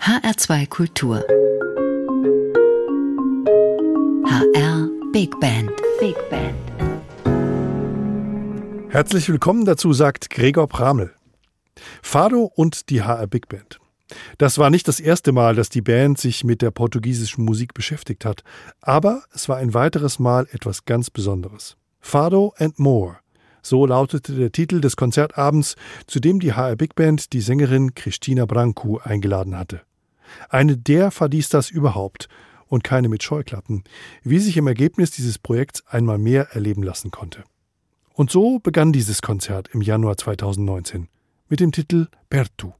HR2 Kultur. HR Big Band. Big Band. Herzlich willkommen dazu, sagt Gregor Pramel. Fado und die HR Big Band. Das war nicht das erste Mal, dass die Band sich mit der portugiesischen Musik beschäftigt hat, aber es war ein weiteres Mal etwas ganz Besonderes. Fado and More. So lautete der Titel des Konzertabends, zu dem die HR Big Band die Sängerin Christina Branco eingeladen hatte. Eine der Fadistas überhaupt und keine mit Scheuklappen, wie sich im Ergebnis dieses Projekts einmal mehr erleben lassen konnte. Und so begann dieses Konzert im Januar 2019 mit dem Titel Pertu.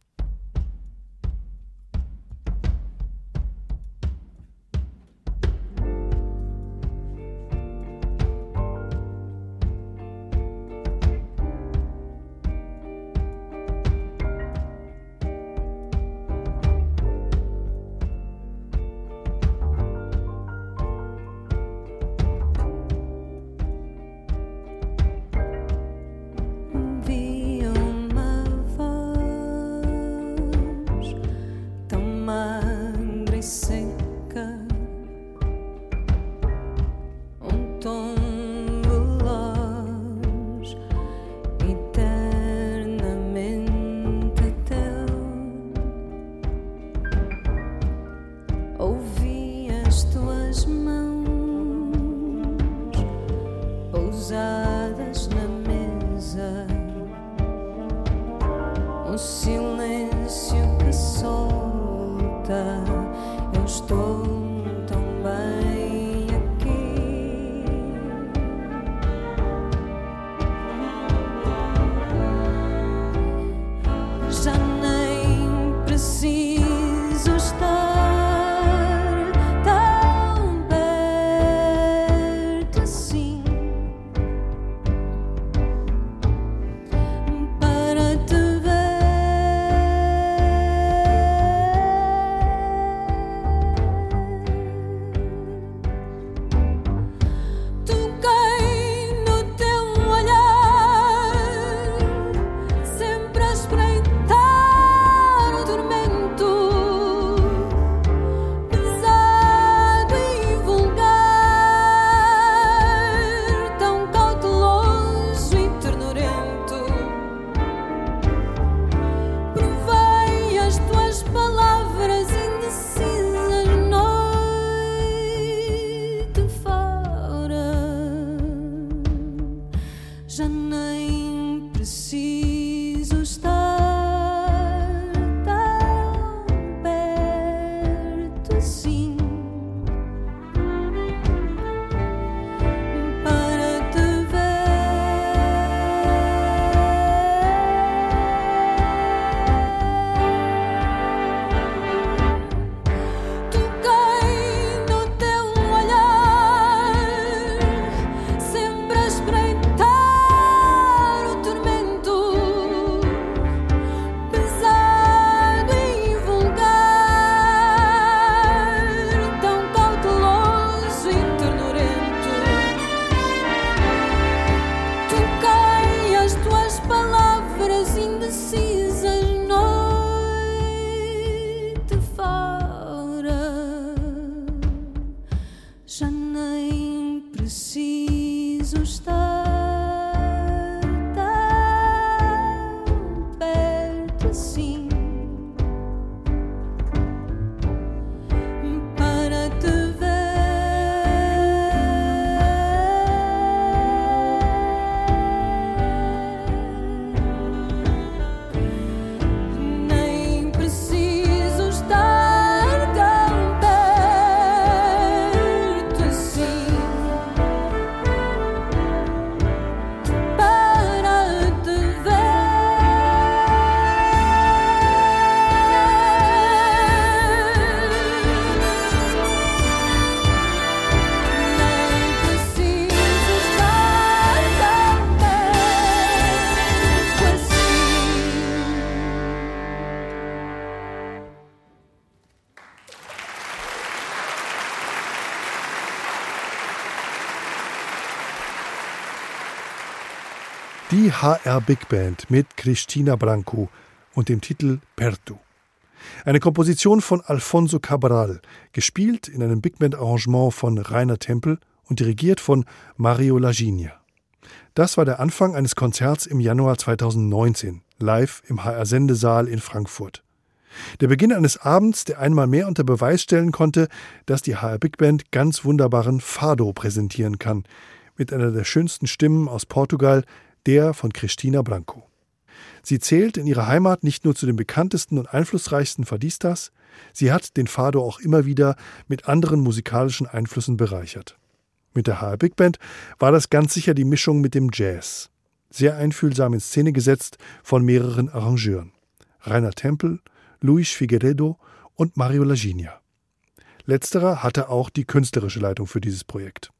HR Big Band mit Christina Branco und dem Titel Pertu. Eine Komposition von Alfonso Cabral, gespielt in einem Big Band Arrangement von Rainer Tempel und dirigiert von Mario Laginia. Das war der Anfang eines Konzerts im Januar 2019, live im HR Sendesaal in Frankfurt. Der Beginn eines Abends, der einmal mehr unter Beweis stellen konnte, dass die HR Big Band ganz wunderbaren Fado präsentieren kann, mit einer der schönsten Stimmen aus Portugal, der von Cristina Branco. Sie zählt in ihrer Heimat nicht nur zu den bekanntesten und einflussreichsten Fadistas, sie hat den Fado auch immer wieder mit anderen musikalischen Einflüssen bereichert. Mit der HR Big Band war das ganz sicher die Mischung mit dem Jazz. Sehr einfühlsam in Szene gesetzt von mehreren Arrangeuren. Rainer Tempel, Luis Figueredo und Mario Laginia. Letzterer hatte auch die künstlerische Leitung für dieses Projekt.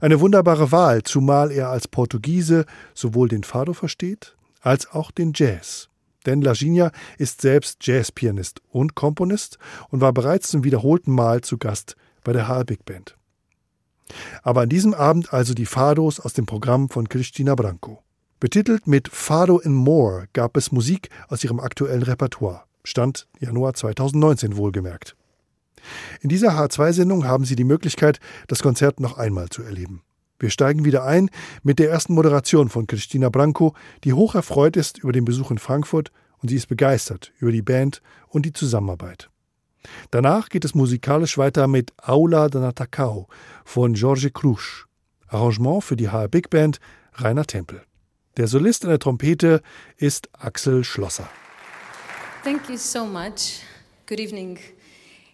Eine wunderbare Wahl, zumal er als Portugiese sowohl den Fado versteht, als auch den Jazz. Denn Laginia ist selbst Jazzpianist und Komponist und war bereits zum wiederholten Mal zu Gast bei der HR Big Band. Aber an diesem Abend also die Fados aus dem Programm von Cristina Branco. Betitelt mit Fado and More gab es Musik aus ihrem aktuellen Repertoire. Stand Januar 2019 wohlgemerkt. In dieser H2-Sendung haben Sie die Möglichkeit, das Konzert noch einmal zu erleben. Wir steigen wieder ein mit der ersten Moderation von Cristina Branco, die hoch erfreut ist über den Besuch in Frankfurt und sie ist begeistert über die Band und die Zusammenarbeit. Danach geht es musikalisch weiter mit Aula Natacao von Jorge Cruz. Arrangement für die HR Big Band Rainer Tempel. Der Solist an der Trompete ist Axel Schlosser. Thank you so much. Good evening.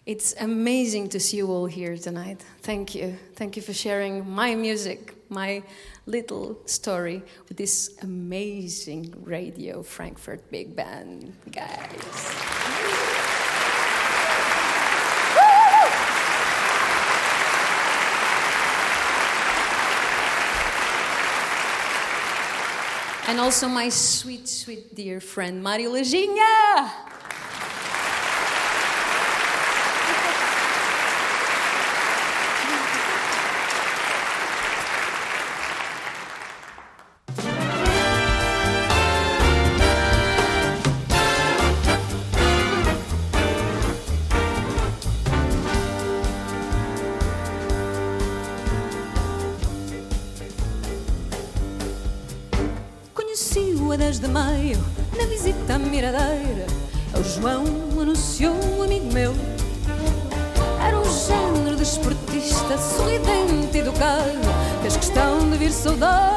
It's amazing to see you all here tonight. Thank you. Thank you for sharing my music, my little story with this amazing Radio Frankfurt Big Band, guys. And also my sweet, sweet dear friend Mario Leginha. Miradeira, o João anunciou um amigo meu. Era um género de esportista, sorridente e educado, fez questão de vir saudar-me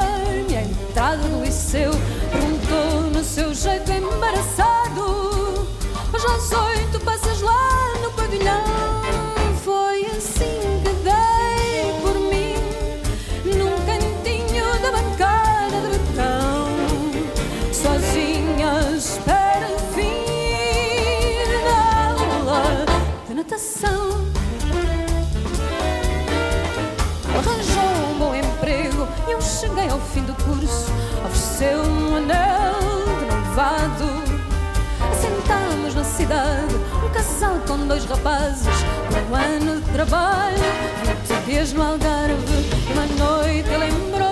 Assentámos na cidade, um casal com dois rapazes, um ano de trabalho, vinte dias no Algarve, uma noite lembrou-se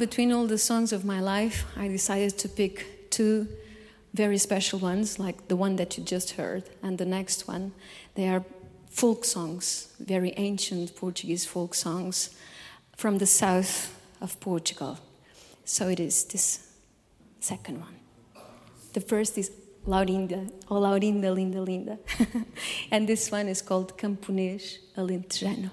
between all the songs of my life, I decided to pick two very special ones, like the one that you just heard and the next one. They are folk songs, very ancient Portuguese folk songs from the south of Portugal. So it is this second one. The first is Laurinda, ou Laurinda Linda Linda. and this one is called Camponês Alentejano.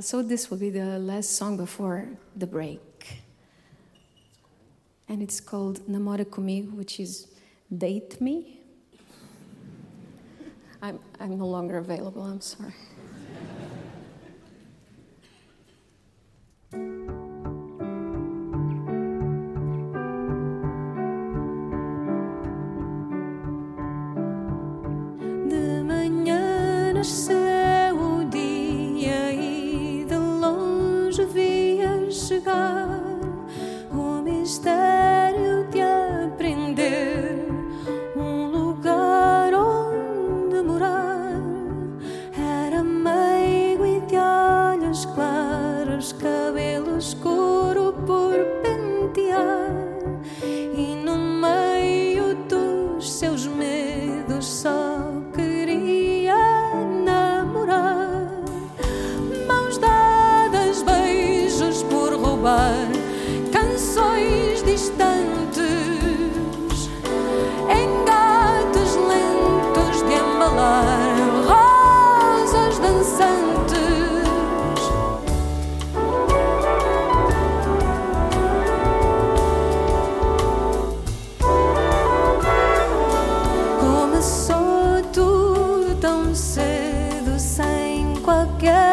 So this will be the last song before the break. And it's called Namora Kumi, which is Date Me. I'm, I'm no longer available, I'm sorry. forget.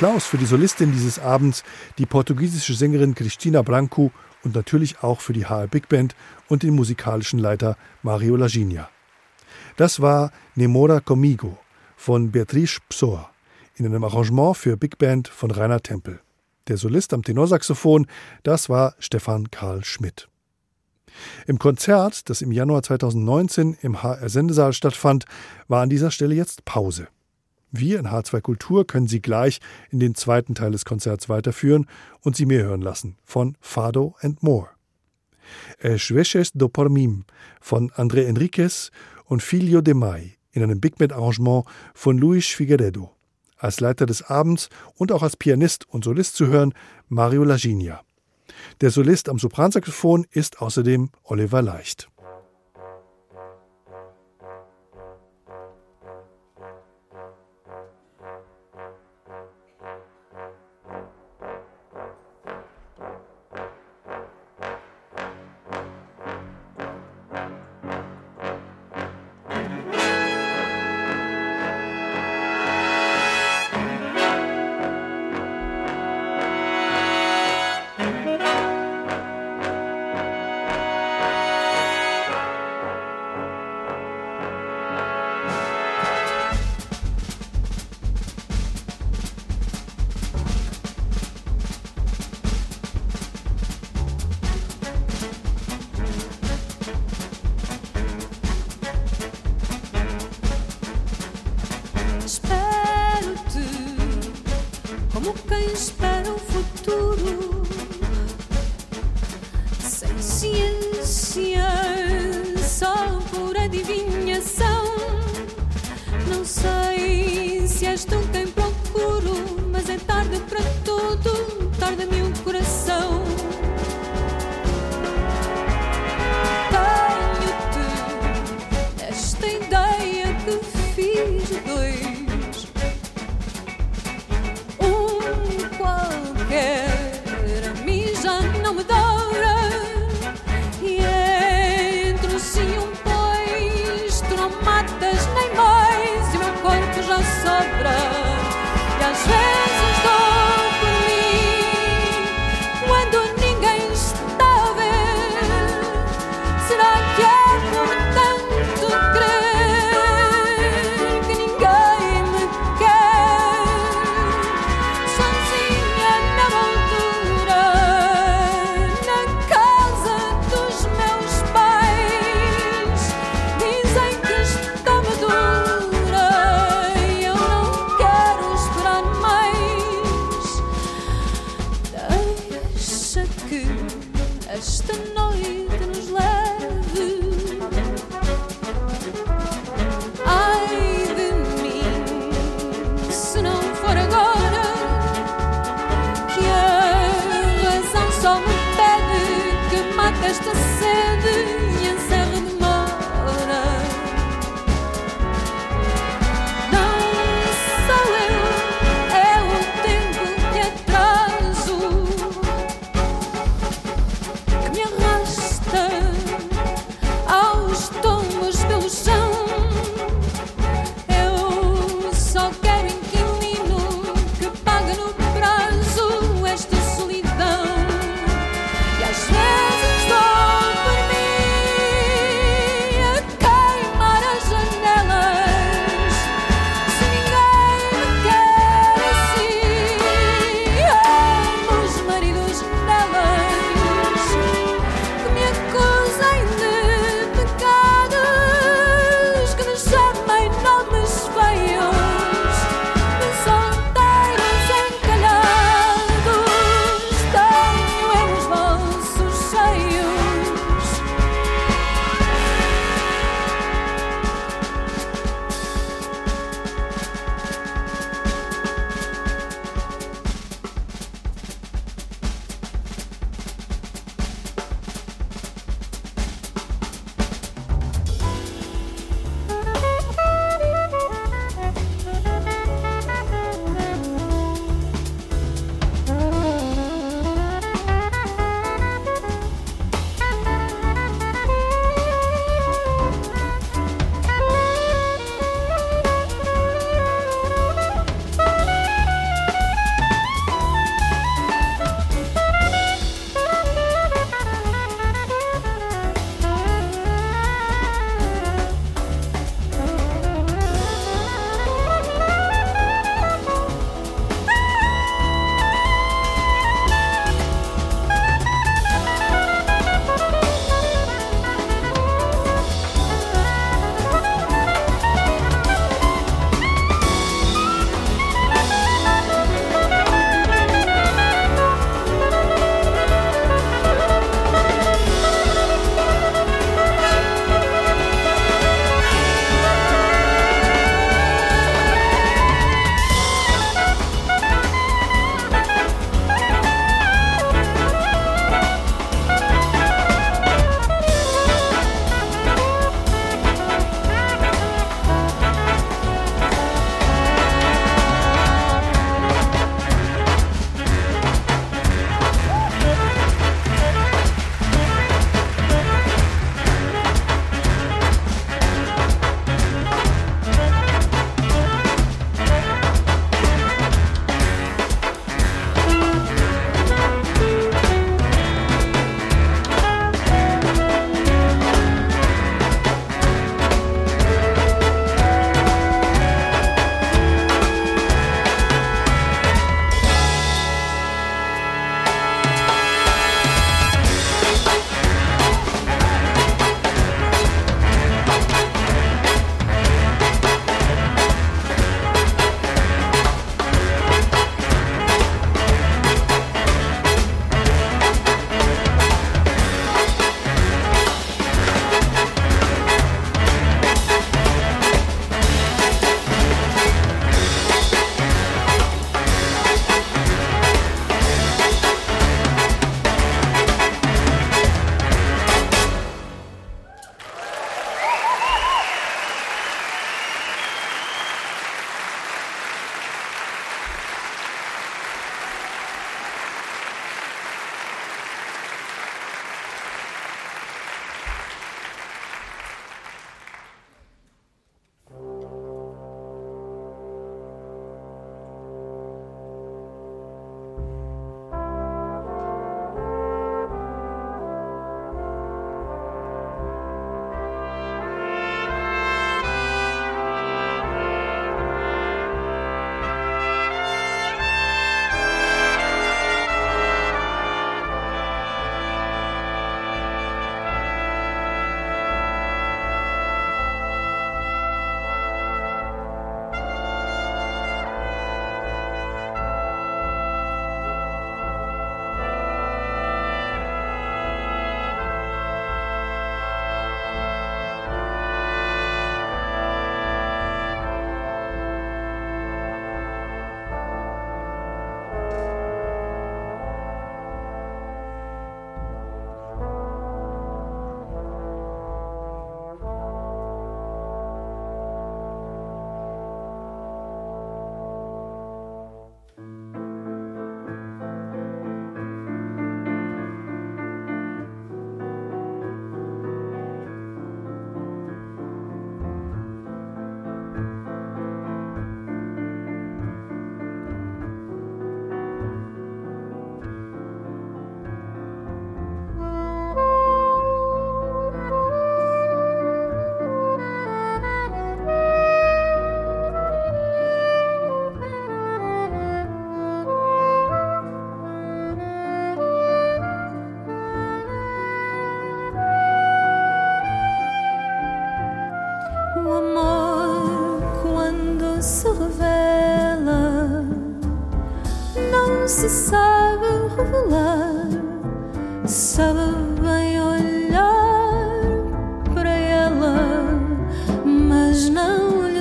Applaus für die Solistin dieses Abends, die portugiesische Sängerin Cristina Branco und natürlich auch für die HR Big Band und den musikalischen Leiter Mario Laginia. Das war Nemora Comigo von Beatriz Psoa in einem Arrangement für Big Band von Rainer Tempel. Der Solist am Tenorsaxophon, das war Stefan Karl Schmidt. Im Konzert, das im Januar 2019 im HR-Sendesaal stattfand, war an dieser Stelle jetzt Pause. Wir in H2 Kultur können Sie gleich in den zweiten Teil des Konzerts weiterführen und Sie mehr hören lassen von Fado and More. Es Veces do por mim von André Enriquez und Filho de Mai in einem Big Band Arrangement von Luis Figueredo. Als Leiter des Abends und auch als Pianist und Solist zu hören Mario Laginia. Der Solist am Sopransaxophon ist außerdem Oliver Leicht.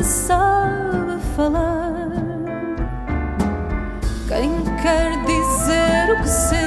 Sabe falar. Quem quer dizer o que sente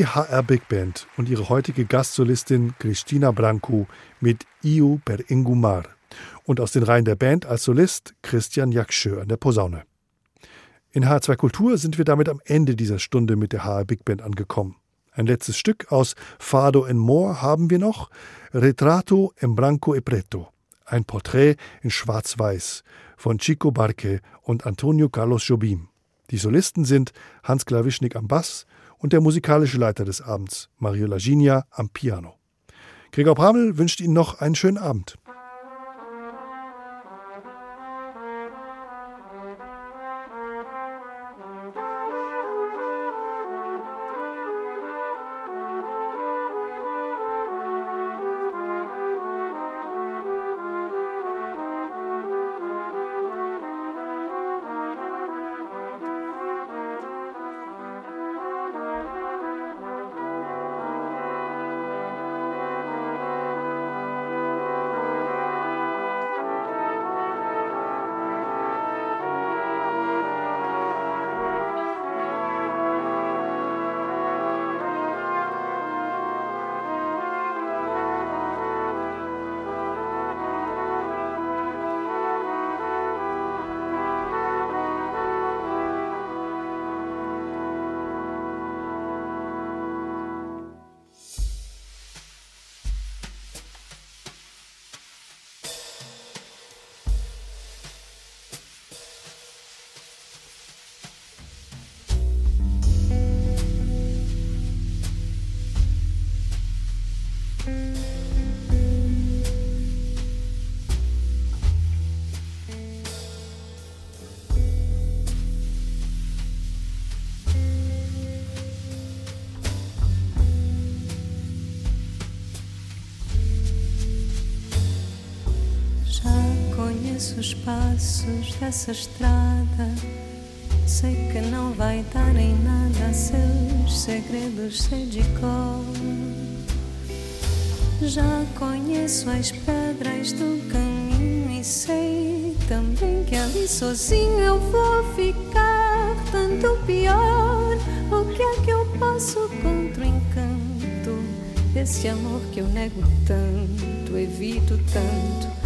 Die HR Big Band und ihre heutige Gastsolistin Cristina Branco mit Iu per Ingumar und aus den Reihen der Band als Solist Christian Jakschö an der Posaune. In H2 Kultur sind wir damit am Ende dieser Stunde mit der HR Big Band angekommen. Ein letztes Stück aus Fado en Moor haben wir noch, Retrato en Branco e Preto, ein Porträt in Schwarz-Weiß von Chico Barque und Antonio Carlos Jobim. Die Solisten sind Hans Klawischnik am Bass und der musikalische Leiter des Abends, Mario Laginia, am Piano. Gregor Bramel wünscht Ihnen noch einen schönen Abend. Passos dessa estrada. Sei que não vai dar em nada, seus segredos sei de cor. Já conheço as pedras do caminho e sei também que ali sozinho eu vou ficar. Tanto pior, o que é que eu posso contra o encanto desse amor que eu nego tanto, evito tanto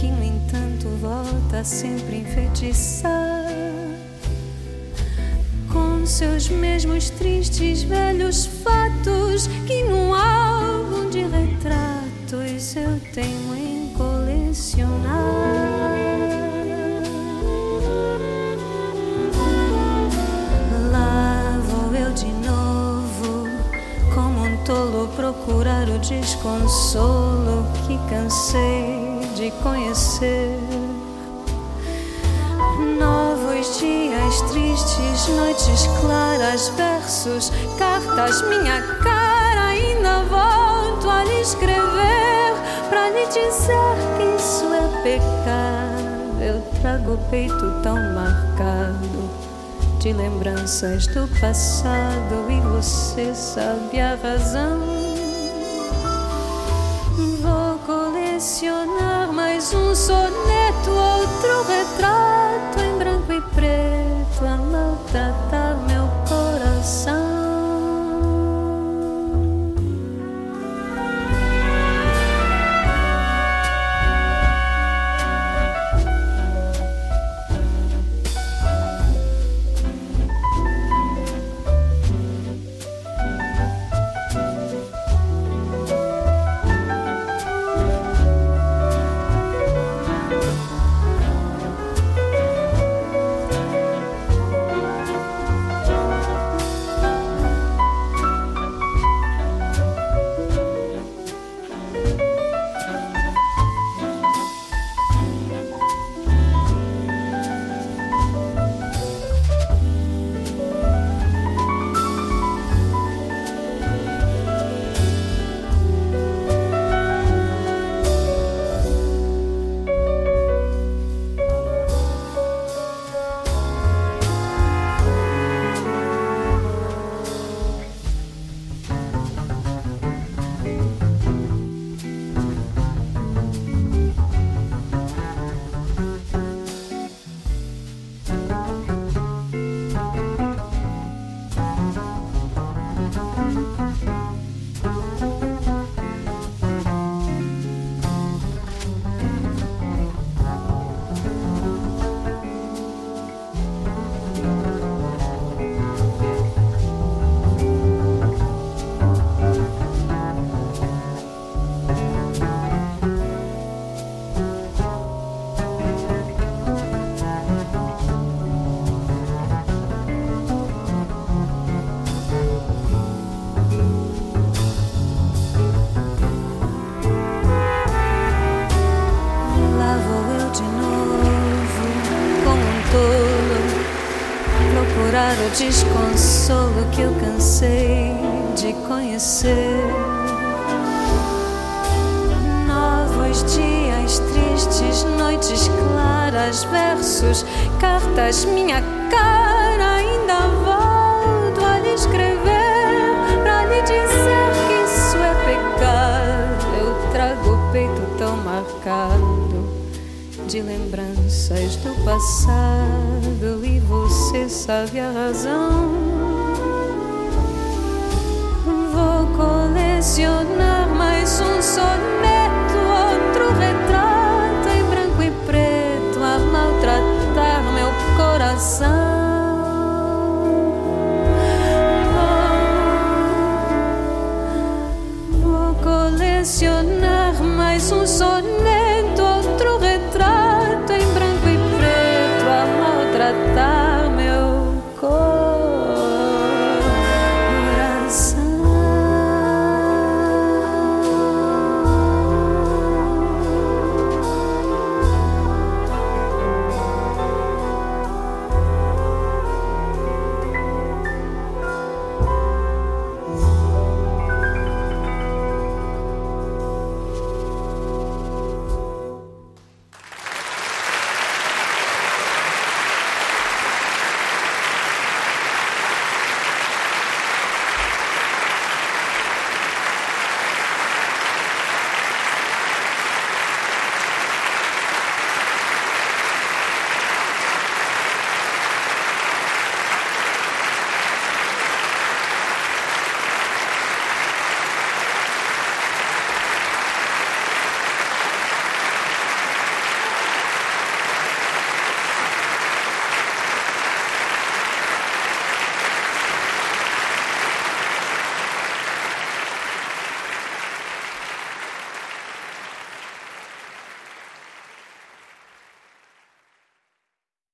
que no entanto volta sempre enfeitiçar com seus mesmos tristes velhos fatos que num álbum de retratos eu tenho em colecionar. Um tolo, procurar o desconsolo que cansei de conhecer. Novos dias tristes, noites claras, versos, cartas, minha cara. Ainda volto a lhe escrever para lhe dizer que isso é pecado. Eu trago o peito tão marcado de lembranças do passado e você sabe a razão. Um soneto, outro retrato em branco e preto a maltratar o desconsolo que eu cansei de conhecer. Novos dias tristes, noites claras, versos, cartas, minha cara ainda volto a lhe escrever para lhe dizer que isso é pecado. Eu trago o peito tão marcado de lembranças do passado e você sabe a razão. Vou colecionar mais um soneto, outro retrato em branco e preto a maltratar meu coração.